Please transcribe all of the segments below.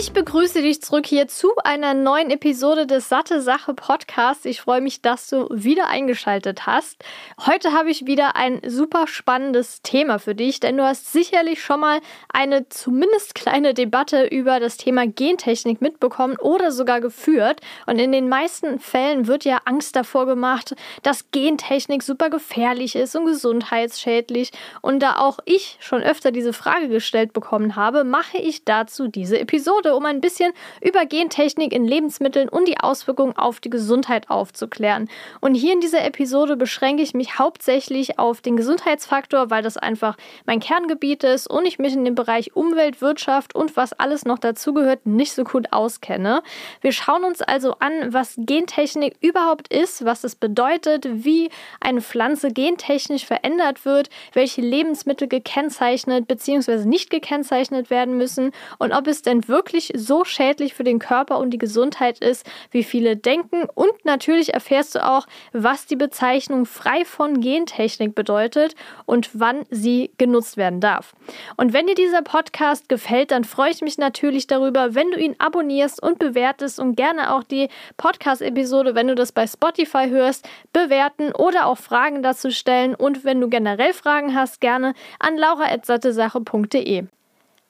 Ich begrüße dich zurück hier zu einer neuen Episode des Satte Sache Podcasts. Ich freue mich, dass du wieder eingeschaltet hast. Heute habe ich wieder ein super spannendes Thema für dich, denn du hast sicherlich schon mal eine zumindest kleine Debatte über das Thema Gentechnik mitbekommen oder sogar geführt. Und in den meisten Fällen wird ja Angst davor gemacht, dass Gentechnik super gefährlich ist und gesundheitsschädlich. Und da auch ich schon öfter diese Frage gestellt bekommen habe, mache ich dazu diese Episode um ein bisschen über Gentechnik in Lebensmitteln und die Auswirkungen auf die Gesundheit aufzuklären. Und hier in dieser Episode beschränke ich mich hauptsächlich auf den Gesundheitsfaktor, weil das einfach mein Kerngebiet ist und ich mich in dem Bereich Umwelt, Wirtschaft und was alles noch dazugehört nicht so gut auskenne. Wir schauen uns also an, was Gentechnik überhaupt ist, was es bedeutet, wie eine Pflanze gentechnisch verändert wird, welche Lebensmittel gekennzeichnet bzw. nicht gekennzeichnet werden müssen und ob es denn wirklich wirklich so schädlich für den Körper und die Gesundheit ist, wie viele denken. Und natürlich erfährst du auch, was die Bezeichnung frei von Gentechnik bedeutet und wann sie genutzt werden darf. Und wenn dir dieser Podcast gefällt, dann freue ich mich natürlich darüber, wenn du ihn abonnierst und bewertest und gerne auch die Podcast-Episode, wenn du das bei Spotify hörst, bewerten oder auch Fragen dazu stellen. Und wenn du generell Fragen hast, gerne an laura.sattesache.de.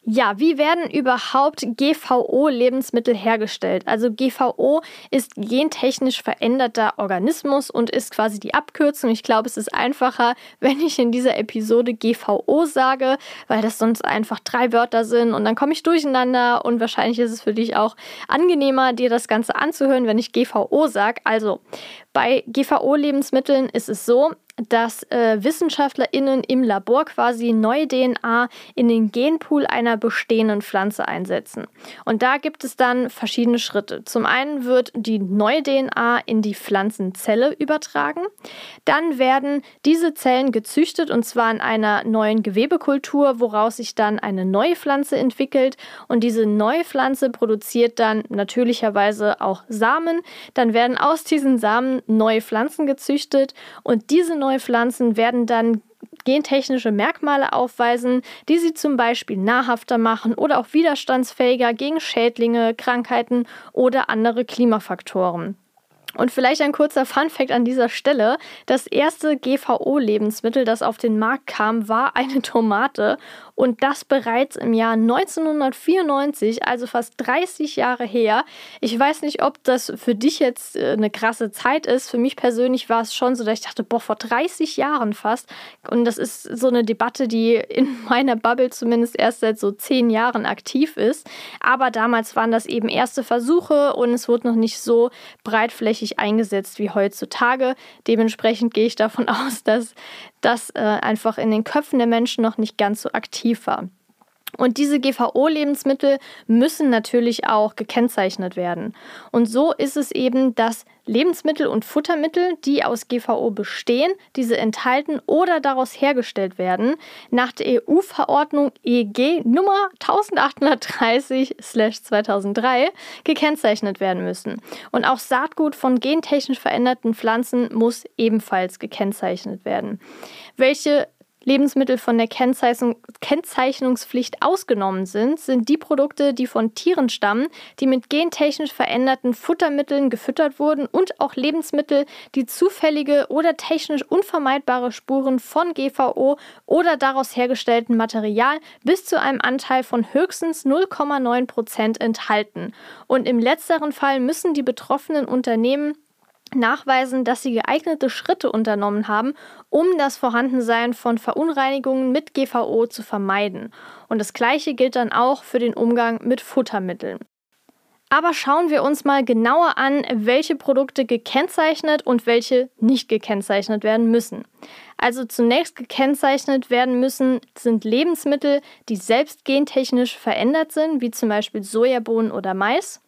Ja, wie werden überhaupt GVO-Lebensmittel hergestellt? Also GVO ist gentechnisch veränderter Organismus und ist quasi die Abkürzung. Ich glaube, es ist einfacher, wenn ich in dieser Episode GVO sage, weil das sonst einfach drei Wörter sind und dann komme ich durcheinander und wahrscheinlich ist es für dich auch angenehmer, dir das Ganze anzuhören, wenn ich GVO sage. Also bei GVO-Lebensmitteln ist es so, dass äh, WissenschaftlerInnen im Labor quasi neue DNA in den Genpool einer bestehenden Pflanze einsetzen. Und da gibt es dann verschiedene Schritte. Zum einen wird die neue DNA in die Pflanzenzelle übertragen. Dann werden diese Zellen gezüchtet und zwar in einer neuen Gewebekultur, woraus sich dann eine neue Pflanze entwickelt. Und diese neue Pflanze produziert dann natürlicherweise auch Samen. Dann werden aus diesen Samen neue Pflanzen gezüchtet und diese neue Pflanzen werden dann gentechnische Merkmale aufweisen, die sie zum Beispiel nahrhafter machen oder auch widerstandsfähiger gegen Schädlinge, Krankheiten oder andere Klimafaktoren. Und vielleicht ein kurzer Fun-Fact an dieser Stelle: Das erste GVO-Lebensmittel, das auf den Markt kam, war eine Tomate und das bereits im Jahr 1994, also fast 30 Jahre her. Ich weiß nicht, ob das für dich jetzt äh, eine krasse Zeit ist. Für mich persönlich war es schon so, dass ich dachte, boah, vor 30 Jahren fast. Und das ist so eine Debatte, die in meiner Bubble zumindest erst seit so 10 Jahren aktiv ist. Aber damals waren das eben erste Versuche und es wurde noch nicht so breitflächig eingesetzt wie heutzutage. Dementsprechend gehe ich davon aus, dass das äh, einfach in den Köpfen der Menschen noch nicht ganz so aktiv war. Und diese GVO-Lebensmittel müssen natürlich auch gekennzeichnet werden. Und so ist es eben, dass Lebensmittel und Futtermittel, die aus GVO bestehen, diese enthalten oder daraus hergestellt werden, nach der EU-Verordnung EG Nummer 1830-2003 gekennzeichnet werden müssen. Und auch Saatgut von gentechnisch veränderten Pflanzen muss ebenfalls gekennzeichnet werden. Welche Lebensmittel von der Kennzeichnung, Kennzeichnungspflicht ausgenommen sind, sind die Produkte, die von Tieren stammen, die mit gentechnisch veränderten Futtermitteln gefüttert wurden und auch Lebensmittel, die zufällige oder technisch unvermeidbare Spuren von GVO oder daraus hergestellten Material bis zu einem Anteil von höchstens 0,9 Prozent enthalten. Und im letzteren Fall müssen die betroffenen Unternehmen nachweisen, dass sie geeignete Schritte unternommen haben, um das Vorhandensein von Verunreinigungen mit GVO zu vermeiden. Und das Gleiche gilt dann auch für den Umgang mit Futtermitteln. Aber schauen wir uns mal genauer an, welche Produkte gekennzeichnet und welche nicht gekennzeichnet werden müssen. Also zunächst gekennzeichnet werden müssen sind Lebensmittel, die selbst gentechnisch verändert sind, wie zum Beispiel Sojabohnen oder Mais.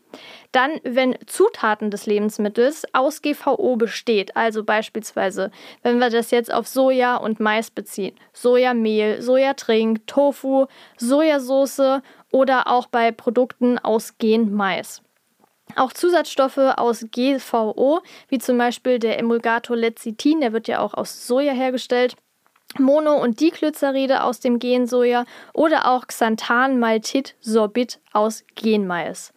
Dann, wenn Zutaten des Lebensmittels aus GVO besteht, also beispielsweise, wenn wir das jetzt auf Soja und Mais beziehen, Sojamehl, Sojatrink, Tofu, Sojasauce oder auch bei Produkten aus Genmais. Auch Zusatzstoffe aus GVO, wie zum Beispiel der Emulgator Lecithin, der wird ja auch aus Soja hergestellt, Mono- und Diclyoceride aus dem Gensoja oder auch Xanthan, Maltit, Sorbit aus Genmais.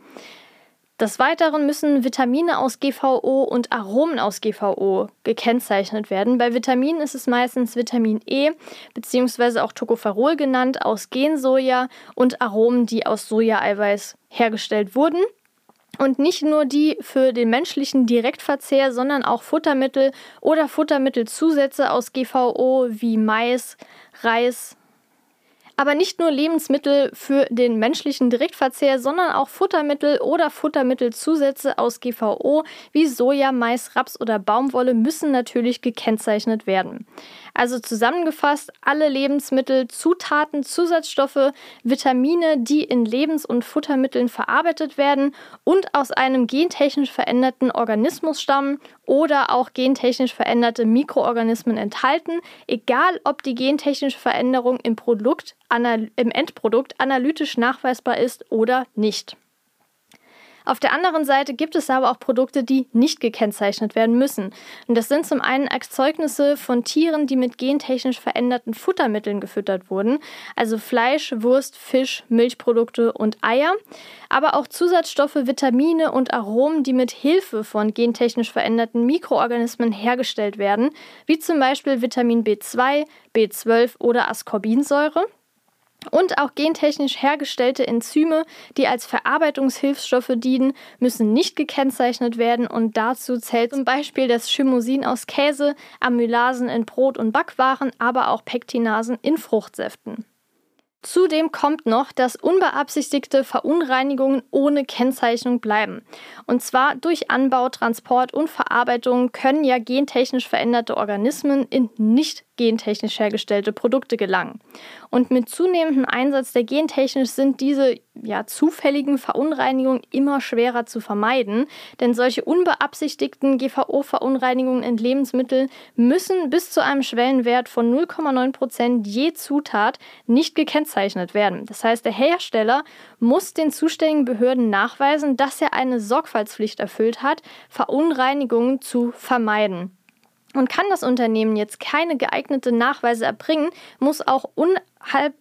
Des Weiteren müssen Vitamine aus GVO und Aromen aus GVO gekennzeichnet werden. Bei Vitaminen ist es meistens Vitamin E bzw. auch Tocopherol genannt aus Gensoja und Aromen, die aus Sojaeiweiß hergestellt wurden. Und nicht nur die für den menschlichen Direktverzehr, sondern auch Futtermittel oder Futtermittelzusätze aus GVO wie Mais, Reis, aber nicht nur Lebensmittel für den menschlichen Direktverzehr, sondern auch Futtermittel oder Futtermittelzusätze aus GVO wie Soja, Mais, Raps oder Baumwolle müssen natürlich gekennzeichnet werden. Also zusammengefasst, alle Lebensmittel, Zutaten, Zusatzstoffe, Vitamine, die in Lebens- und Futtermitteln verarbeitet werden und aus einem gentechnisch veränderten Organismus stammen oder auch gentechnisch veränderte Mikroorganismen enthalten, egal ob die gentechnische Veränderung im Produkt, im Endprodukt analytisch nachweisbar ist oder nicht. Auf der anderen Seite gibt es aber auch Produkte, die nicht gekennzeichnet werden müssen. Und das sind zum einen Erzeugnisse von Tieren, die mit gentechnisch veränderten Futtermitteln gefüttert wurden, also Fleisch, Wurst, Fisch, Milchprodukte und Eier, aber auch Zusatzstoffe, Vitamine und Aromen, die mit Hilfe von gentechnisch veränderten Mikroorganismen hergestellt werden, wie zum Beispiel Vitamin B2, B12 oder Ascorbinsäure und auch gentechnisch hergestellte Enzyme, die als Verarbeitungshilfsstoffe dienen, müssen nicht gekennzeichnet werden und dazu zählt zum Beispiel das Chymosin aus Käse, Amylasen in Brot- und Backwaren, aber auch Pektinasen in Fruchtsäften. Zudem kommt noch, dass unbeabsichtigte Verunreinigungen ohne Kennzeichnung bleiben. Und zwar durch Anbau, Transport und Verarbeitung können ja gentechnisch veränderte Organismen in nicht gentechnisch hergestellte Produkte gelangen. Und mit zunehmendem Einsatz der Gentechnik sind diese ja, zufälligen Verunreinigungen immer schwerer zu vermeiden, denn solche unbeabsichtigten GVO-Verunreinigungen in Lebensmitteln müssen bis zu einem Schwellenwert von 0,9 Prozent je Zutat nicht gekennzeichnet werden. Das heißt, der Hersteller muss den zuständigen Behörden nachweisen, dass er eine Sorgfaltspflicht erfüllt hat, Verunreinigungen zu vermeiden. Und kann das Unternehmen jetzt keine geeigneten Nachweise erbringen, muss auch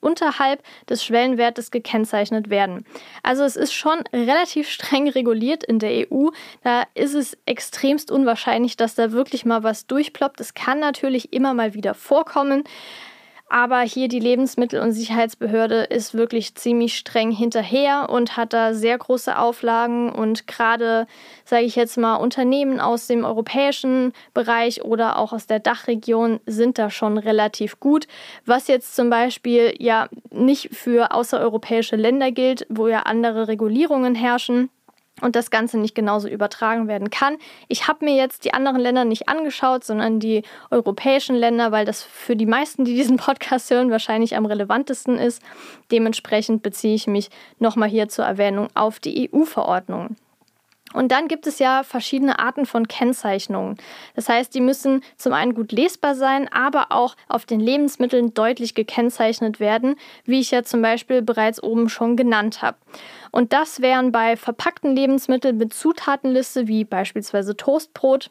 unterhalb des Schwellenwertes gekennzeichnet werden. Also es ist schon relativ streng reguliert in der EU. Da ist es extremst unwahrscheinlich, dass da wirklich mal was durchploppt. Es kann natürlich immer mal wieder vorkommen. Aber hier die Lebensmittel- und Sicherheitsbehörde ist wirklich ziemlich streng hinterher und hat da sehr große Auflagen. Und gerade, sage ich jetzt mal, Unternehmen aus dem europäischen Bereich oder auch aus der Dachregion sind da schon relativ gut. Was jetzt zum Beispiel ja nicht für außereuropäische Länder gilt, wo ja andere Regulierungen herrschen und das Ganze nicht genauso übertragen werden kann. Ich habe mir jetzt die anderen Länder nicht angeschaut, sondern die europäischen Länder, weil das für die meisten, die diesen Podcast hören, wahrscheinlich am relevantesten ist. Dementsprechend beziehe ich mich nochmal hier zur Erwähnung auf die EU-Verordnungen. Und dann gibt es ja verschiedene Arten von Kennzeichnungen. Das heißt, die müssen zum einen gut lesbar sein, aber auch auf den Lebensmitteln deutlich gekennzeichnet werden, wie ich ja zum Beispiel bereits oben schon genannt habe. Und das wären bei verpackten Lebensmitteln mit Zutatenliste wie beispielsweise Toastbrot,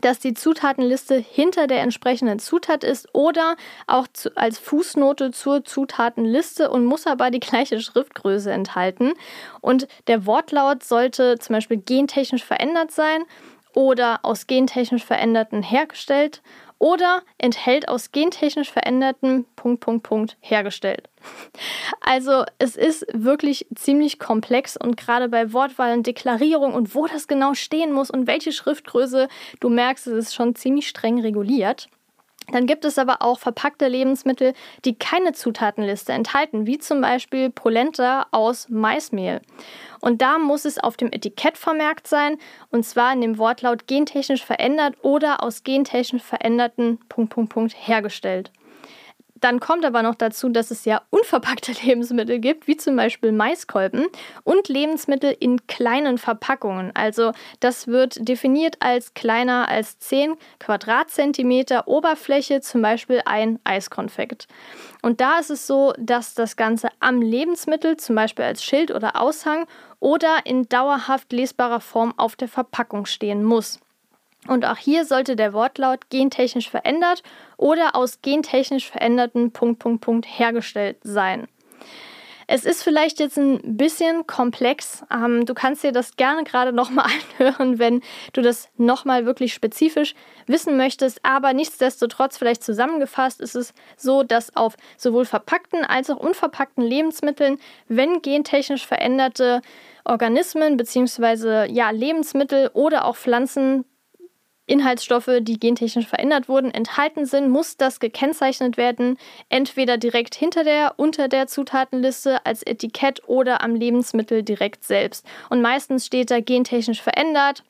dass die Zutatenliste hinter der entsprechenden Zutat ist oder auch zu, als Fußnote zur Zutatenliste und muss aber die gleiche Schriftgröße enthalten. Und der Wortlaut sollte zum Beispiel gentechnisch verändert sein oder aus gentechnisch veränderten hergestellt oder enthält aus gentechnisch veränderten Punkt, Punkt, Punkt hergestellt. Also es ist wirklich ziemlich komplex und gerade bei Wortwahl und Deklarierung und wo das genau stehen muss und welche Schriftgröße, du merkst, es ist schon ziemlich streng reguliert. Dann gibt es aber auch verpackte Lebensmittel, die keine Zutatenliste enthalten, wie zum Beispiel Polenta aus Maismehl. Und da muss es auf dem Etikett vermerkt sein, und zwar in dem Wortlaut gentechnisch verändert oder aus gentechnisch veränderten Punkt, Punkt, Punkt hergestellt. Dann kommt aber noch dazu, dass es ja unverpackte Lebensmittel gibt, wie zum Beispiel Maiskolben und Lebensmittel in kleinen Verpackungen. Also das wird definiert als kleiner als 10 Quadratzentimeter Oberfläche, zum Beispiel ein Eiskonfekt. Und da ist es so, dass das Ganze am Lebensmittel, zum Beispiel als Schild oder Aushang oder in dauerhaft lesbarer Form auf der Verpackung stehen muss. Und auch hier sollte der Wortlaut gentechnisch verändert oder aus gentechnisch veränderten Punkt, Punkt, Punkt hergestellt sein. Es ist vielleicht jetzt ein bisschen komplex. Ähm, du kannst dir das gerne gerade nochmal anhören, wenn du das nochmal wirklich spezifisch wissen möchtest. Aber nichtsdestotrotz, vielleicht zusammengefasst, ist es so, dass auf sowohl verpackten als auch unverpackten Lebensmitteln, wenn gentechnisch veränderte Organismen bzw. ja, Lebensmittel oder auch Pflanzen Inhaltsstoffe, die gentechnisch verändert wurden, enthalten sind, muss das gekennzeichnet werden, entweder direkt hinter der, unter der Zutatenliste als Etikett oder am Lebensmittel direkt selbst. Und meistens steht da gentechnisch verändert,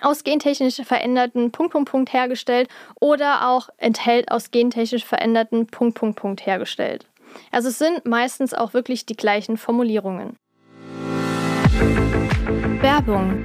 aus gentechnisch veränderten Punkt, Punkt, Punkt hergestellt oder auch enthält aus gentechnisch veränderten Punkt, Punkt, Punkt hergestellt. Also es sind meistens auch wirklich die gleichen Formulierungen. Werbung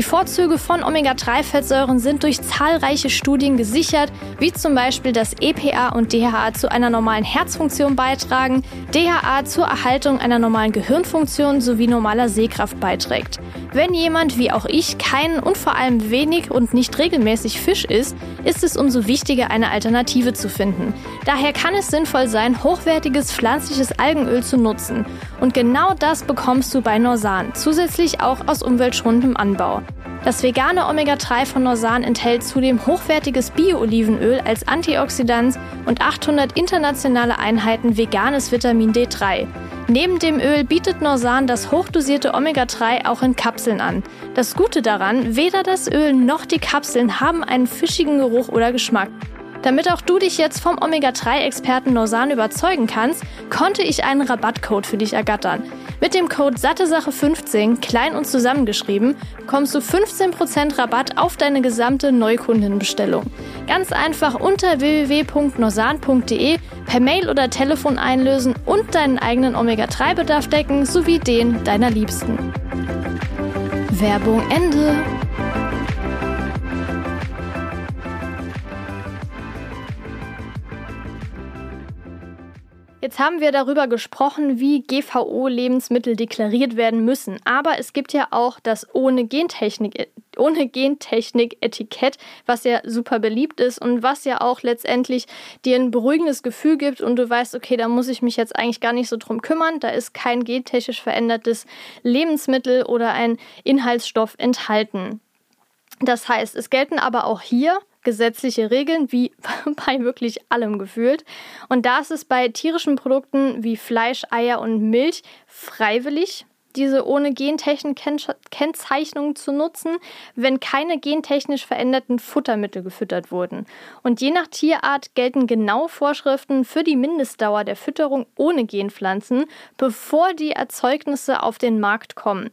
Die Vorzüge von Omega-3-Fettsäuren sind durch zahlreiche Studien gesichert, wie zum Beispiel, dass EPA und DHA zu einer normalen Herzfunktion beitragen, DHA zur Erhaltung einer normalen Gehirnfunktion sowie normaler Sehkraft beiträgt. Wenn jemand wie auch ich keinen und vor allem wenig und nicht regelmäßig Fisch isst, ist es umso wichtiger, eine Alternative zu finden. Daher kann es sinnvoll sein, hochwertiges pflanzliches Algenöl zu nutzen. Und genau das bekommst du bei Norsan, zusätzlich auch aus umweltschonendem Anbau. Das vegane Omega-3 von Norsan enthält zudem hochwertiges Bio-Olivenöl als Antioxidant und 800 internationale Einheiten veganes Vitamin D3. Neben dem Öl bietet Norsan das hochdosierte Omega-3 auch in Kapseln an. Das Gute daran, weder das Öl noch die Kapseln haben einen fischigen Geruch oder Geschmack. Damit auch du dich jetzt vom Omega-3-Experten Norsan überzeugen kannst, konnte ich einen Rabattcode für dich ergattern. Mit dem Code SatteSache15, klein und zusammengeschrieben, bekommst du 15% Rabatt auf deine gesamte Neukundenbestellung. Ganz einfach unter www.norsan.de per Mail oder Telefon einlösen und deinen eigenen Omega-3-Bedarf decken sowie den deiner Liebsten. Werbung Ende. Jetzt haben wir darüber gesprochen, wie GVO-Lebensmittel deklariert werden müssen. Aber es gibt ja auch das ohne Gentechnik, ohne Gentechnik-Etikett, was ja super beliebt ist und was ja auch letztendlich dir ein beruhigendes Gefühl gibt und du weißt, okay, da muss ich mich jetzt eigentlich gar nicht so drum kümmern. Da ist kein gentechnisch verändertes Lebensmittel oder ein Inhaltsstoff enthalten. Das heißt, es gelten aber auch hier gesetzliche Regeln, wie bei wirklich allem gefühlt. Und da ist es bei tierischen Produkten wie Fleisch, Eier und Milch freiwillig diese ohne Gentechnik-Kennzeichnung zu nutzen, wenn keine gentechnisch veränderten Futtermittel gefüttert wurden. Und je nach Tierart gelten genaue Vorschriften für die Mindestdauer der Fütterung ohne Genpflanzen, bevor die Erzeugnisse auf den Markt kommen.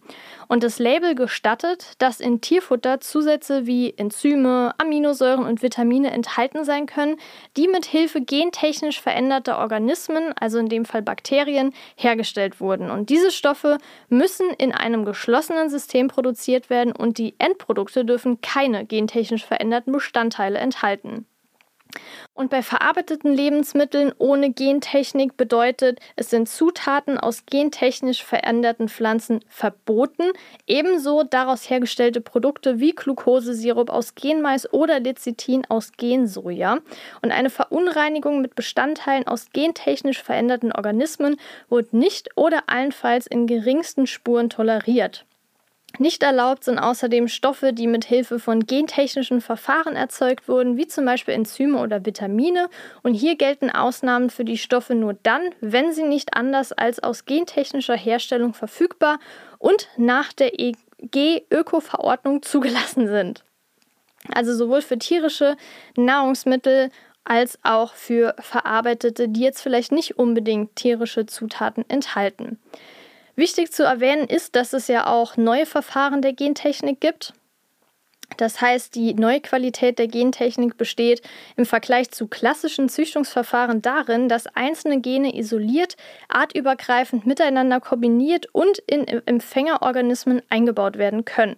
Und das Label gestattet, dass in Tierfutter Zusätze wie Enzyme, Aminosäuren und Vitamine enthalten sein können, die mit Hilfe gentechnisch veränderter Organismen, also in dem Fall Bakterien, hergestellt wurden. Und diese Stoffe müssen in einem geschlossenen System produziert werden und die Endprodukte dürfen keine gentechnisch veränderten Bestandteile enthalten. Und bei verarbeiteten Lebensmitteln ohne Gentechnik bedeutet, es sind Zutaten aus gentechnisch veränderten Pflanzen verboten, ebenso daraus hergestellte Produkte wie Glukosesirup aus Genmais oder Lecithin aus Gensoja. Und eine Verunreinigung mit Bestandteilen aus gentechnisch veränderten Organismen wird nicht oder allenfalls in geringsten Spuren toleriert. Nicht erlaubt sind außerdem Stoffe, die mit Hilfe von gentechnischen Verfahren erzeugt wurden, wie zum Beispiel Enzyme oder Vitamine. Und hier gelten Ausnahmen für die Stoffe nur dann, wenn sie nicht anders als aus gentechnischer Herstellung verfügbar und nach der EG-Öko-Verordnung zugelassen sind. Also sowohl für tierische Nahrungsmittel als auch für verarbeitete, die jetzt vielleicht nicht unbedingt tierische Zutaten enthalten. Wichtig zu erwähnen ist, dass es ja auch neue Verfahren der Gentechnik gibt. Das heißt, die neue Qualität der Gentechnik besteht im Vergleich zu klassischen Züchtungsverfahren darin, dass einzelne Gene isoliert, artübergreifend miteinander kombiniert und in Empfängerorganismen eingebaut werden können.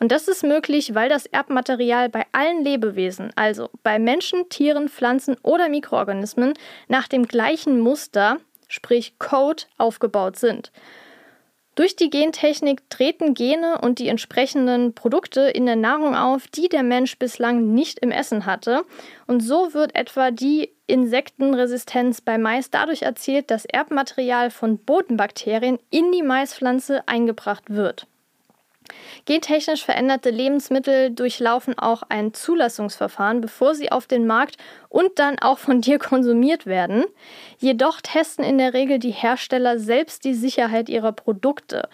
Und das ist möglich, weil das Erbmaterial bei allen Lebewesen, also bei Menschen, Tieren, Pflanzen oder Mikroorganismen, nach dem gleichen Muster, sprich Code, aufgebaut sind. Durch die Gentechnik treten Gene und die entsprechenden Produkte in der Nahrung auf, die der Mensch bislang nicht im Essen hatte. Und so wird etwa die Insektenresistenz bei Mais dadurch erzielt, dass Erbmaterial von Bodenbakterien in die Maispflanze eingebracht wird. Gentechnisch veränderte Lebensmittel durchlaufen auch ein Zulassungsverfahren, bevor sie auf den Markt und dann auch von dir konsumiert werden. Jedoch testen in der Regel die Hersteller selbst die Sicherheit ihrer Produkte.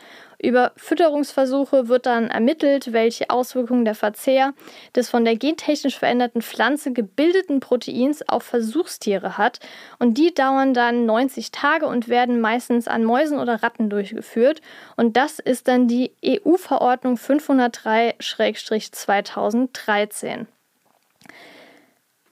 Über Fütterungsversuche wird dann ermittelt, welche Auswirkungen der Verzehr des von der gentechnisch veränderten Pflanze gebildeten Proteins auf Versuchstiere hat. Und die dauern dann 90 Tage und werden meistens an Mäusen oder Ratten durchgeführt. Und das ist dann die EU-Verordnung 503-2013.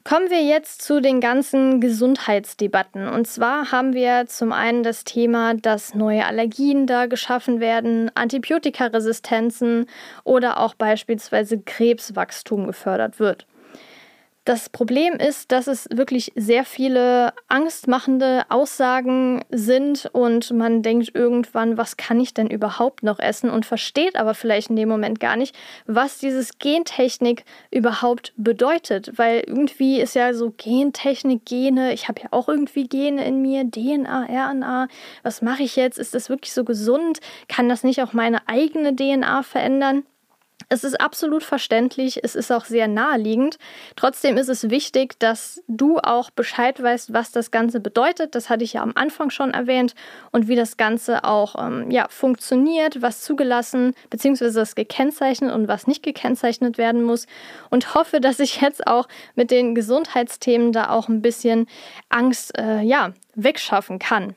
Kommen wir jetzt zu den ganzen Gesundheitsdebatten. Und zwar haben wir zum einen das Thema, dass neue Allergien da geschaffen werden, Antibiotikaresistenzen oder auch beispielsweise Krebswachstum gefördert wird. Das Problem ist, dass es wirklich sehr viele angstmachende Aussagen sind und man denkt irgendwann, was kann ich denn überhaupt noch essen und versteht aber vielleicht in dem Moment gar nicht, was dieses Gentechnik überhaupt bedeutet, weil irgendwie ist ja so Gentechnik, Gene, ich habe ja auch irgendwie Gene in mir, DNA, RNA, was mache ich jetzt? Ist das wirklich so gesund? Kann das nicht auch meine eigene DNA verändern? Es ist absolut verständlich, es ist auch sehr naheliegend. Trotzdem ist es wichtig, dass du auch Bescheid weißt, was das Ganze bedeutet. Das hatte ich ja am Anfang schon erwähnt und wie das Ganze auch ähm, ja, funktioniert, was zugelassen bzw. was gekennzeichnet und was nicht gekennzeichnet werden muss. Und hoffe, dass ich jetzt auch mit den Gesundheitsthemen da auch ein bisschen Angst äh, ja, wegschaffen kann.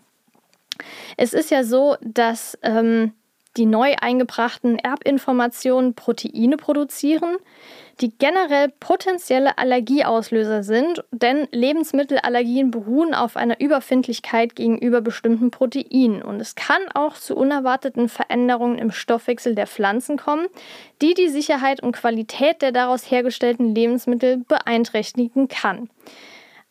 Es ist ja so, dass ähm, die neu eingebrachten Erbinformationen Proteine produzieren, die generell potenzielle Allergieauslöser sind, denn Lebensmittelallergien beruhen auf einer Überfindlichkeit gegenüber bestimmten Proteinen und es kann auch zu unerwarteten Veränderungen im Stoffwechsel der Pflanzen kommen, die die Sicherheit und Qualität der daraus hergestellten Lebensmittel beeinträchtigen kann.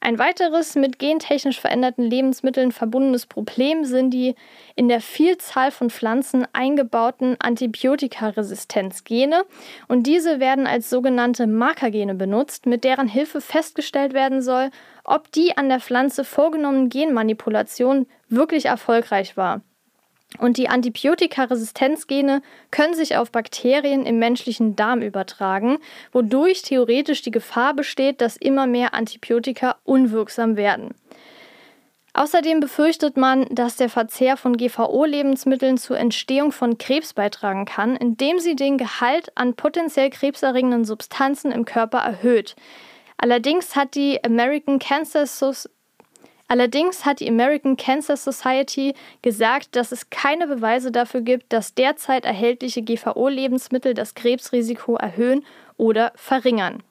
Ein weiteres mit gentechnisch veränderten Lebensmitteln verbundenes Problem sind die in der Vielzahl von Pflanzen eingebauten Antibiotikaresistenzgene und diese werden als sogenannte Markergene benutzt, mit deren Hilfe festgestellt werden soll, ob die an der Pflanze vorgenommene Genmanipulation wirklich erfolgreich war. Und die Antibiotikaresistenzgene können sich auf Bakterien im menschlichen Darm übertragen, wodurch theoretisch die Gefahr besteht, dass immer mehr Antibiotika unwirksam werden. Außerdem befürchtet man, dass der Verzehr von GVO-Lebensmitteln zur Entstehung von Krebs beitragen kann, indem sie den Gehalt an potenziell krebserregenden Substanzen im Körper erhöht. Allerdings hat die American Cancer Society Allerdings hat die American Cancer Society gesagt, dass es keine Beweise dafür gibt, dass derzeit erhältliche GVO-Lebensmittel das Krebsrisiko erhöhen oder verringern.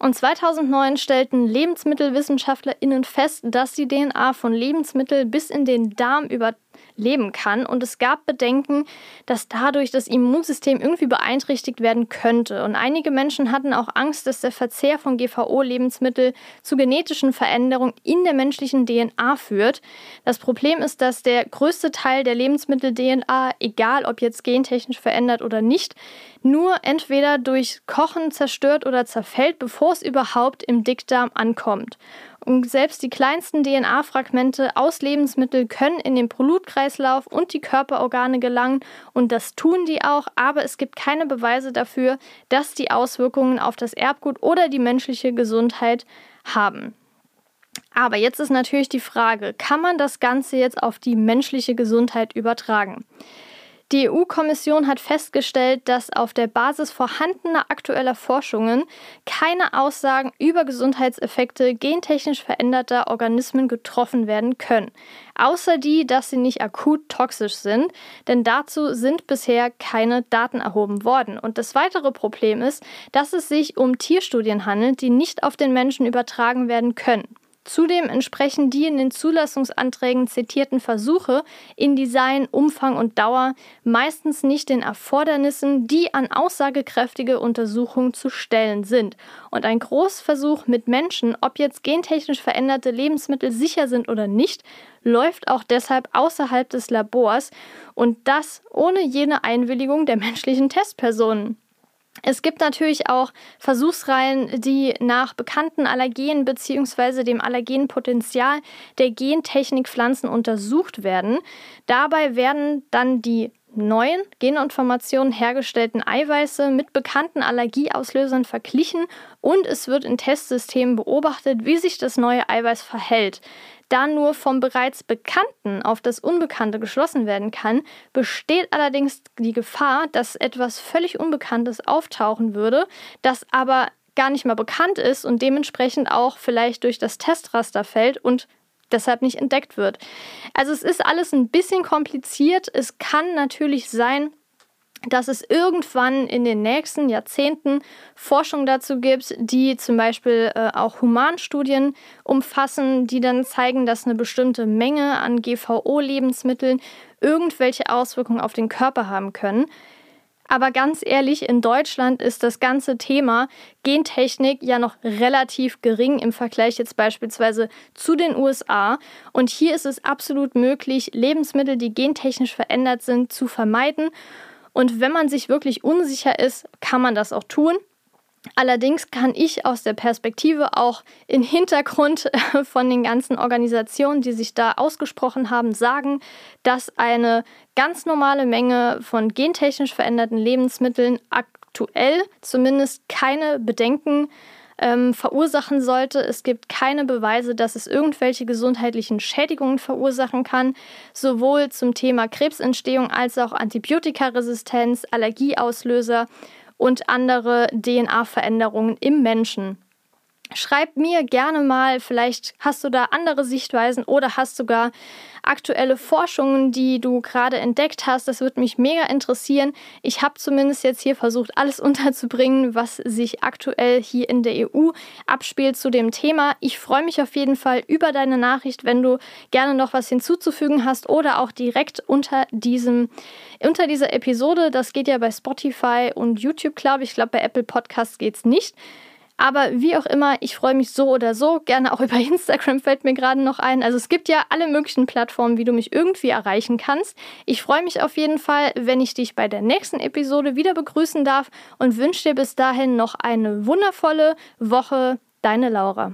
Und 2009 stellten LebensmittelwissenschaftlerInnen fest, dass die DNA von Lebensmitteln bis in den Darm über leben kann. Und es gab Bedenken, dass dadurch das Immunsystem irgendwie beeinträchtigt werden könnte. Und einige Menschen hatten auch Angst, dass der Verzehr von GVO-Lebensmitteln zu genetischen Veränderungen in der menschlichen DNA führt. Das Problem ist, dass der größte Teil der Lebensmittel-DNA, egal ob jetzt gentechnisch verändert oder nicht, nur entweder durch Kochen zerstört oder zerfällt, bevor es überhaupt im Dickdarm ankommt. Und selbst die kleinsten DNA-Fragmente aus Lebensmitteln können in den Blutkreislauf und die Körperorgane gelangen und das tun die auch, aber es gibt keine Beweise dafür, dass die Auswirkungen auf das Erbgut oder die menschliche Gesundheit haben. Aber jetzt ist natürlich die Frage, kann man das Ganze jetzt auf die menschliche Gesundheit übertragen? Die EU-Kommission hat festgestellt, dass auf der Basis vorhandener aktueller Forschungen keine Aussagen über Gesundheitseffekte gentechnisch veränderter Organismen getroffen werden können. Außer die, dass sie nicht akut toxisch sind, denn dazu sind bisher keine Daten erhoben worden. Und das weitere Problem ist, dass es sich um Tierstudien handelt, die nicht auf den Menschen übertragen werden können. Zudem entsprechen die in den Zulassungsanträgen zitierten Versuche in Design, Umfang und Dauer meistens nicht den Erfordernissen, die an aussagekräftige Untersuchungen zu stellen sind. Und ein Großversuch mit Menschen, ob jetzt gentechnisch veränderte Lebensmittel sicher sind oder nicht, läuft auch deshalb außerhalb des Labors und das ohne jene Einwilligung der menschlichen Testpersonen. Es gibt natürlich auch Versuchsreihen, die nach bekannten Allergenen bzw. dem Allergenpotenzial der Gentechnikpflanzen untersucht werden. Dabei werden dann die neuen Geninformationen hergestellten Eiweiße mit bekannten Allergieauslösern verglichen und es wird in Testsystemen beobachtet, wie sich das neue Eiweiß verhält. Da nur vom bereits Bekannten auf das Unbekannte geschlossen werden kann, besteht allerdings die Gefahr, dass etwas völlig Unbekanntes auftauchen würde, das aber gar nicht mal bekannt ist und dementsprechend auch vielleicht durch das Testraster fällt und deshalb nicht entdeckt wird. Also es ist alles ein bisschen kompliziert. Es kann natürlich sein, dass es irgendwann in den nächsten Jahrzehnten Forschung dazu gibt, die zum Beispiel äh, auch Humanstudien umfassen, die dann zeigen, dass eine bestimmte Menge an GVO-Lebensmitteln irgendwelche Auswirkungen auf den Körper haben können. Aber ganz ehrlich, in Deutschland ist das ganze Thema Gentechnik ja noch relativ gering im Vergleich jetzt beispielsweise zu den USA. Und hier ist es absolut möglich, Lebensmittel, die gentechnisch verändert sind, zu vermeiden. Und wenn man sich wirklich unsicher ist, kann man das auch tun. Allerdings kann ich aus der Perspektive auch im Hintergrund von den ganzen Organisationen, die sich da ausgesprochen haben, sagen, dass eine ganz normale Menge von gentechnisch veränderten Lebensmitteln aktuell zumindest keine Bedenken ähm, verursachen sollte. Es gibt keine Beweise, dass es irgendwelche gesundheitlichen Schädigungen verursachen kann, sowohl zum Thema Krebsentstehung als auch Antibiotikaresistenz, Allergieauslöser und andere DNA-Veränderungen im Menschen. Schreib mir gerne mal, vielleicht hast du da andere Sichtweisen oder hast sogar aktuelle Forschungen, die du gerade entdeckt hast. Das würde mich mega interessieren. Ich habe zumindest jetzt hier versucht, alles unterzubringen, was sich aktuell hier in der EU abspielt zu dem Thema. Ich freue mich auf jeden Fall über deine Nachricht, wenn du gerne noch was hinzuzufügen hast oder auch direkt unter diesem unter dieser Episode. Das geht ja bei Spotify und YouTube, glaube ich. Ich glaube, bei Apple Podcasts geht es nicht. Aber wie auch immer, ich freue mich so oder so. Gerne auch über Instagram fällt mir gerade noch ein. Also es gibt ja alle möglichen Plattformen, wie du mich irgendwie erreichen kannst. Ich freue mich auf jeden Fall, wenn ich dich bei der nächsten Episode wieder begrüßen darf und wünsche dir bis dahin noch eine wundervolle Woche. Deine Laura.